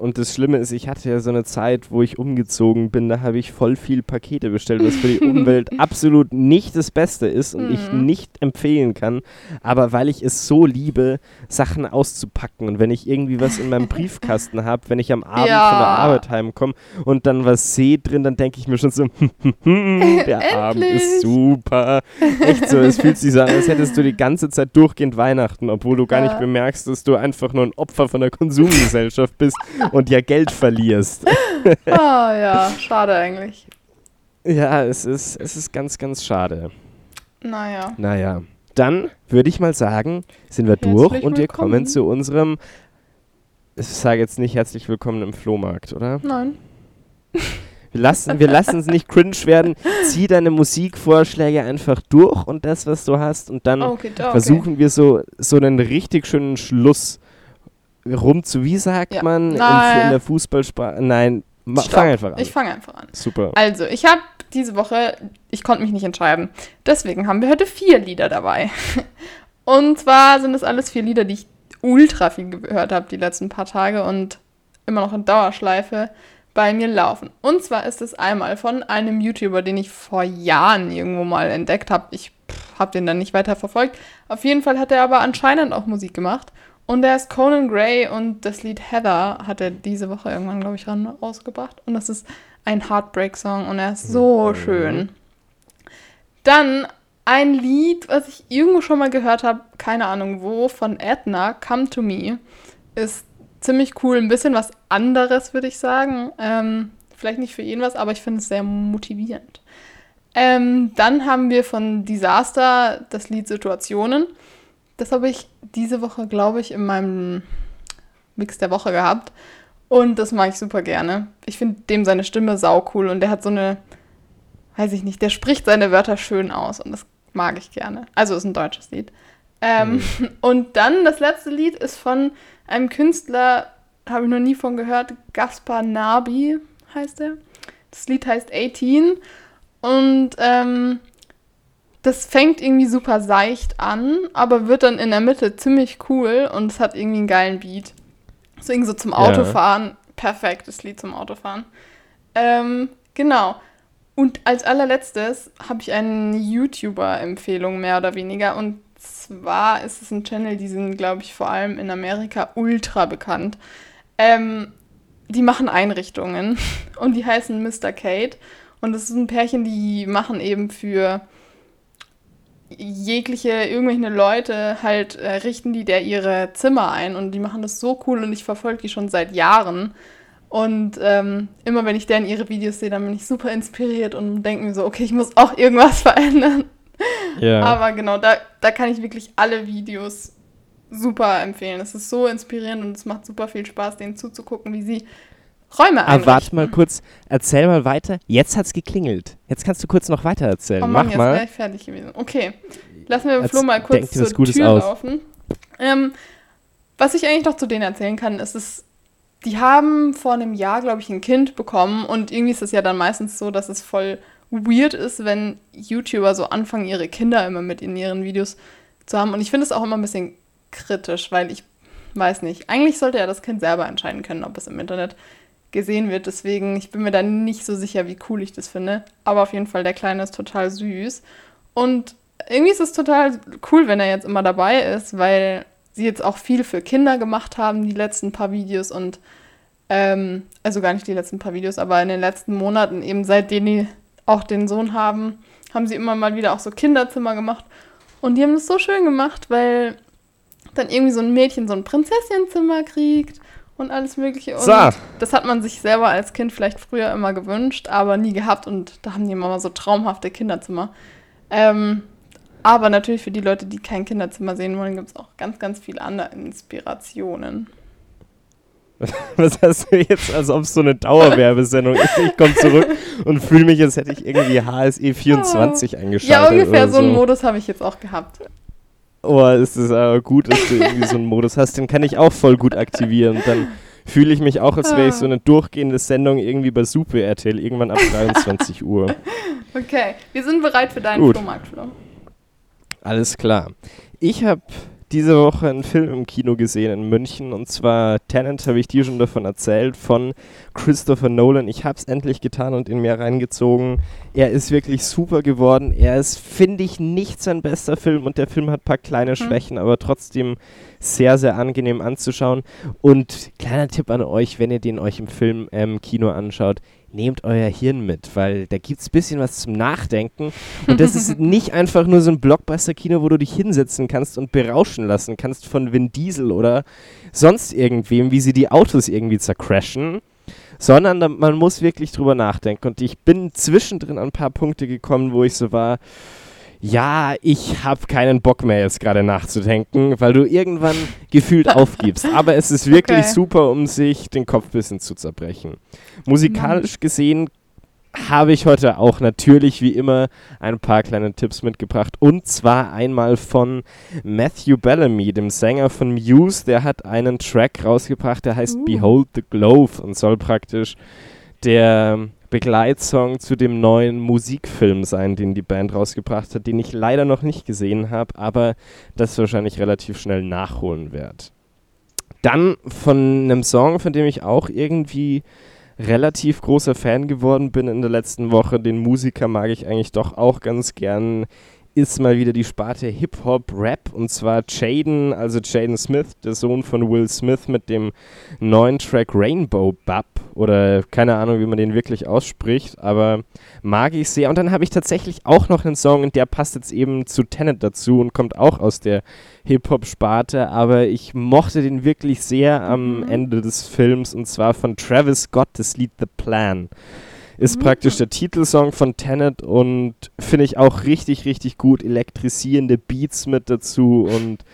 Und das Schlimme ist, ich hatte ja so eine Zeit, wo ich umgezogen bin, da habe ich voll viel Pakete bestellt, was für die (laughs) Umwelt absolut nicht das Beste ist und ich Mhm. nicht empfehlen kann. Aber weil ich es so liebe, Sachen auszupacken und wenn ich irgendwie was in meinem (laughs) Briefkasten habe, wenn ich am Abend Ja. von der Arbeit heimkomme und dann was sehe drin, dann denke ich mir schon so, (laughs) der Abend ist super. Echt so, es fühlt sich so an, als hättest du die ganze Zeit durchgehend Weihnachten, obwohl du gar Ja. nicht bemerkst, dass du einfach nur ein Opfer von der Konsumgesellschaft bist und ja Geld verlierst. (laughs) Ah ja, schade eigentlich. Ja, es ist, es ist ganz, ganz schade. Naja. Naja, dann würde ich mal sagen, sind wir Herzlich durch und wir willkommen. kommen zu unserem, ich sage jetzt nicht herzlich willkommen im Flohmarkt, oder? Nein. (laughs) Wir lassen wir lassen es nicht cringe werden. Zieh deine Musikvorschläge einfach durch und das, was du hast und dann Okay, okay. versuchen wir so, so einen richtig schönen Schluss rum zu, wie sagt Ja. man in, Nein. in der Fußballsprache? Nein, ma, fang einfach an. Ich fange einfach an. Super. Also, ich habe diese Woche, ich konnte mich nicht entscheiden. Deswegen haben wir heute vier Lieder dabei. (laughs) Und zwar sind das alles vier Lieder, die ich ultra viel gehört habe die letzten paar Tage und immer noch in Dauerschleife bei mir laufen. Und zwar ist es einmal von einem YouTuber, den ich vor Jahren irgendwo mal entdeckt habe. Ich habe den dann nicht weiter verfolgt. Auf jeden Fall hat er aber anscheinend auch Musik gemacht. Und der ist Conan Gray und das Lied Heather hat er diese Woche irgendwann, glaube ich, rausgebracht. Und das ist ein Heartbreak-Song und er ist so Mhm. schön. Dann ein Lied, was ich irgendwo schon mal gehört habe, keine Ahnung wo, von Edna, Come to Me, ist ziemlich cool. Ein bisschen was anderes, würde ich sagen. Ähm, vielleicht nicht für jeden was, aber ich finde es sehr motivierend. Ähm, dann haben wir von Disaster das Lied Situationen. Das habe ich diese Woche, glaube ich, in meinem Mix der Woche gehabt. Und das mag ich super gerne. Ich finde dem seine Stimme sau cool und der hat so eine, weiß ich nicht, der spricht seine Wörter schön aus und das mag ich gerne. Also ist ein deutsches Lied. Ähm, (laughs) Und dann das letzte Lied ist von einem Künstler, habe ich noch nie von gehört, Gaspar Nabi heißt er. Das Lied heißt 18 und ähm, das fängt irgendwie super seicht an, aber wird dann in der Mitte ziemlich cool und es hat irgendwie einen geilen Beat. Deswegen so zum Ja. Autofahren, perfektes Lied zum Autofahren. Ähm, genau. Und als allerletztes habe ich eine YouTuber-Empfehlung mehr oder weniger. Und zwar ist es ein Channel, die sind, glaube ich, vor allem in Amerika ultra bekannt. Ähm, die machen Einrichtungen (laughs) und die heißen Mr. Kate. Und das ist ein Pärchen, die machen eben für jegliche, irgendwelche Leute halt äh, richten die der ihre Zimmer ein und die machen das so cool und ich verfolge die schon seit Jahren. Und ähm, immer wenn ich deren ihre Videos sehe, dann bin ich super inspiriert und denke mir so, okay, ich muss auch irgendwas (laughs) verändern. Ja. Aber genau, da, da kann ich wirklich alle Videos super empfehlen. Es ist so inspirierend und es macht super viel Spaß, denen zuzugucken, wie sie Räume Aber warte einrichten. mal kurz, erzähl mal weiter. Jetzt hat's geklingelt. Jetzt kannst du kurz noch weiter erzählen. Oh Mann, Mach jetzt mal. wäre ich fertig gewesen. Okay, lassen wir Flo mal kurz zur Tür aus. laufen. Ähm, was ich eigentlich noch zu denen erzählen kann, ist es, die haben vor einem Jahr, glaube ich, ein Kind bekommen und irgendwie ist es ja dann meistens so, dass es voll weird ist, wenn YouTuber so anfangen, ihre Kinder immer mit in ihren Videos zu haben. Und ich finde es auch immer ein bisschen kritisch, weil ich weiß nicht, eigentlich sollte ja das Kind selber entscheiden können, ob es im Internet gesehen wird. Deswegen, ich bin mir da nicht so sicher, wie cool ich das finde. Aber auf jeden Fall, der Kleine ist total süß. Und irgendwie ist es total cool, wenn er jetzt immer dabei ist, weil sie jetzt auch viel für Kinder gemacht haben, die letzten paar Videos und ähm, also gar nicht die letzten paar Videos, aber in den letzten Monaten, eben seitdem die auch den Sohn haben, haben sie immer mal wieder auch so Kinderzimmer gemacht. Und die haben das so schön gemacht, weil dann irgendwie so ein Mädchen so ein Prinzesschenzimmer kriegt und alles Mögliche. Und So. das hat man sich selber als Kind vielleicht früher immer gewünscht, aber nie gehabt. Und da haben die immer so traumhafte Kinderzimmer. Ähm, aber natürlich für die Leute, die kein Kinderzimmer sehen wollen, gibt es auch ganz, ganz viele andere Inspirationen. (laughs) Was hast du jetzt, als ob es so eine Dauerwerbesendung ist? Ich komme zurück und fühle mich, als hätte ich irgendwie HSE 24 eingeschaltet. Ja, ungefähr oder so einen Modus habe ich jetzt auch gehabt. Oh, ist es aber gut, dass du irgendwie so einen Modus hast. Den kann ich auch voll gut aktivieren. Dann fühle ich mich auch, als wäre ich so eine durchgehende Sendung irgendwie bei Super RTL irgendwann ab 23 Uhr. (laughs) Okay, wir sind bereit für deinen Gut. Flohmarkt, Flo. Alles klar. Ich habe diese Woche einen Film im Kino gesehen in München und zwar Tenant, habe ich dir schon davon erzählt, von Christopher Nolan. Ich habe es endlich getan und in mir reingezogen. Er ist wirklich super geworden. Er ist, finde ich, nicht sein bester Film und der Film hat ein paar kleine Schwächen, aber trotzdem sehr, sehr angenehm anzuschauen. Und kleiner Tipp an euch, wenn ihr den euch im Film ähm, Kino anschaut, nehmt euer Hirn mit, weil da gibt es ein bisschen was zum Nachdenken. Und das ist (laughs) nicht einfach nur so ein Blockbuster-Kino, wo du dich hinsetzen kannst und berauschen lassen kannst von Vin Diesel oder sonst irgendwem, wie sie die Autos irgendwie zercrashen, sondern man muss wirklich drüber nachdenken. Und ich bin zwischendrin an ein paar Punkte gekommen, wo ich so war, ja, ich habe keinen Bock mehr jetzt gerade nachzudenken, weil du irgendwann (laughs) gefühlt aufgibst. Aber es ist wirklich Okay. super, um sich den Kopf ein bisschen zu zerbrechen. Musikalisch gesehen habe ich heute auch natürlich wie immer ein paar kleine Tipps mitgebracht. Und zwar einmal von Matthew Bellamy, dem Sänger von Muse. Der hat einen Track rausgebracht, der heißt Uh. Behold the Glove und soll praktisch der Begleitsong zu dem neuen Musikfilm sein, den die Band rausgebracht hat, den ich leider noch nicht gesehen habe, aber das wahrscheinlich relativ schnell nachholen werde. Dann von einem Song, von dem ich auch irgendwie relativ großer Fan geworden bin in der letzten Woche. Den Musiker mag ich eigentlich doch auch ganz gern. Ist mal wieder die Sparte Hip-Hop, Rap und zwar Jaden, also Jaden Smith, der Sohn von Will Smith mit dem neuen Track Rainbow Bub oder keine Ahnung, wie man den wirklich ausspricht, aber mag ich sehr. Und dann habe ich tatsächlich auch noch einen Song und der passt jetzt eben zu Tenet dazu und kommt auch aus der Hip-Hop-Sparte, aber ich mochte den wirklich sehr am Mhm. Ende des Films und zwar von Travis Scott, das Lied The Plan. Ist Mhm. praktisch der Titelsong von Tenet und finde ich auch richtig, richtig gut. Elektrisierende Beats mit dazu und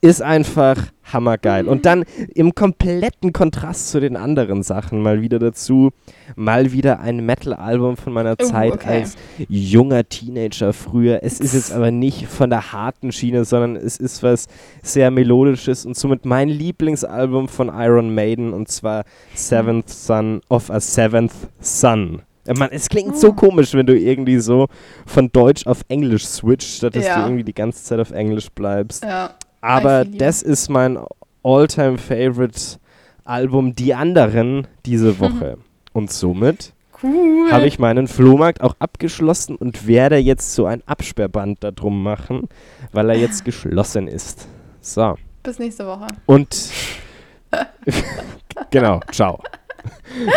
ist einfach hammergeil. Und dann im kompletten Kontrast zu den anderen Sachen mal wieder dazu, mal wieder ein Metal-Album von meiner Oh, Zeit okay. als junger Teenager früher. Es ist jetzt aber nicht von der harten Schiene, sondern es ist was sehr Melodisches und somit mein Lieblingsalbum von Iron Maiden und zwar Seventh Son of a Seventh Son. Äh, Man, es klingt so Oh. komisch, wenn du irgendwie so von Deutsch auf Englisch switcht, statt dass Ja. du irgendwie die ganze Zeit auf Englisch bleibst. Ja. Aber das ist mein All-Time-Favorite Album, die anderen, diese (laughs) Woche. Und somit Cool. habe ich meinen Flohmarkt auch abgeschlossen und werde jetzt so ein Absperrband darum machen, weil er jetzt (laughs) geschlossen ist. So. Bis nächste Woche. Und (laughs) genau, ciao.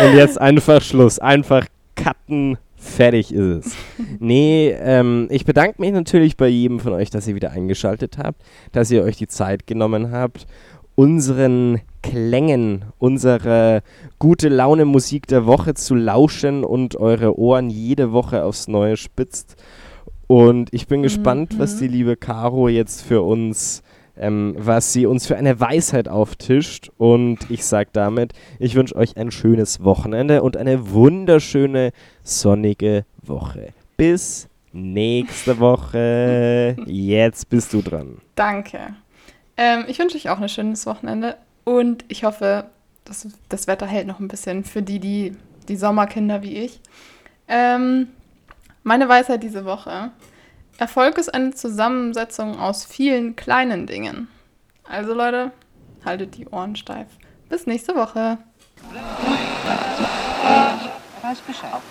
Und jetzt einfach Schluss. Einfach cutten, fertig ist es. (laughs) Nee, ähm, ich bedanke mich natürlich bei jedem von euch, dass ihr wieder eingeschaltet habt, dass ihr euch die Zeit genommen habt, unseren Klängen, unsere gute Laune Musik der Woche zu lauschen und eure Ohren jede Woche aufs Neue spitzt. Und ich bin gespannt, was Mhm. die liebe Caro jetzt für uns ähm, was sie uns für eine Weisheit auftischt. Und ich sage damit, ich wünsche euch ein schönes Wochenende und eine wunderschöne sonnige Woche. Bis nächste Woche. Jetzt bist du dran. Danke. Ähm, ich wünsche euch auch ein schönes Wochenende und ich hoffe, dass das Wetter hält noch ein bisschen für die, die, die Sommerkinder wie ich. Ähm, meine Weisheit diese Woche. Erfolg ist eine Zusammensetzung aus vielen kleinen Dingen. Also Leute, haltet die Ohren steif. Bis nächste Woche. Weiß Bescheid.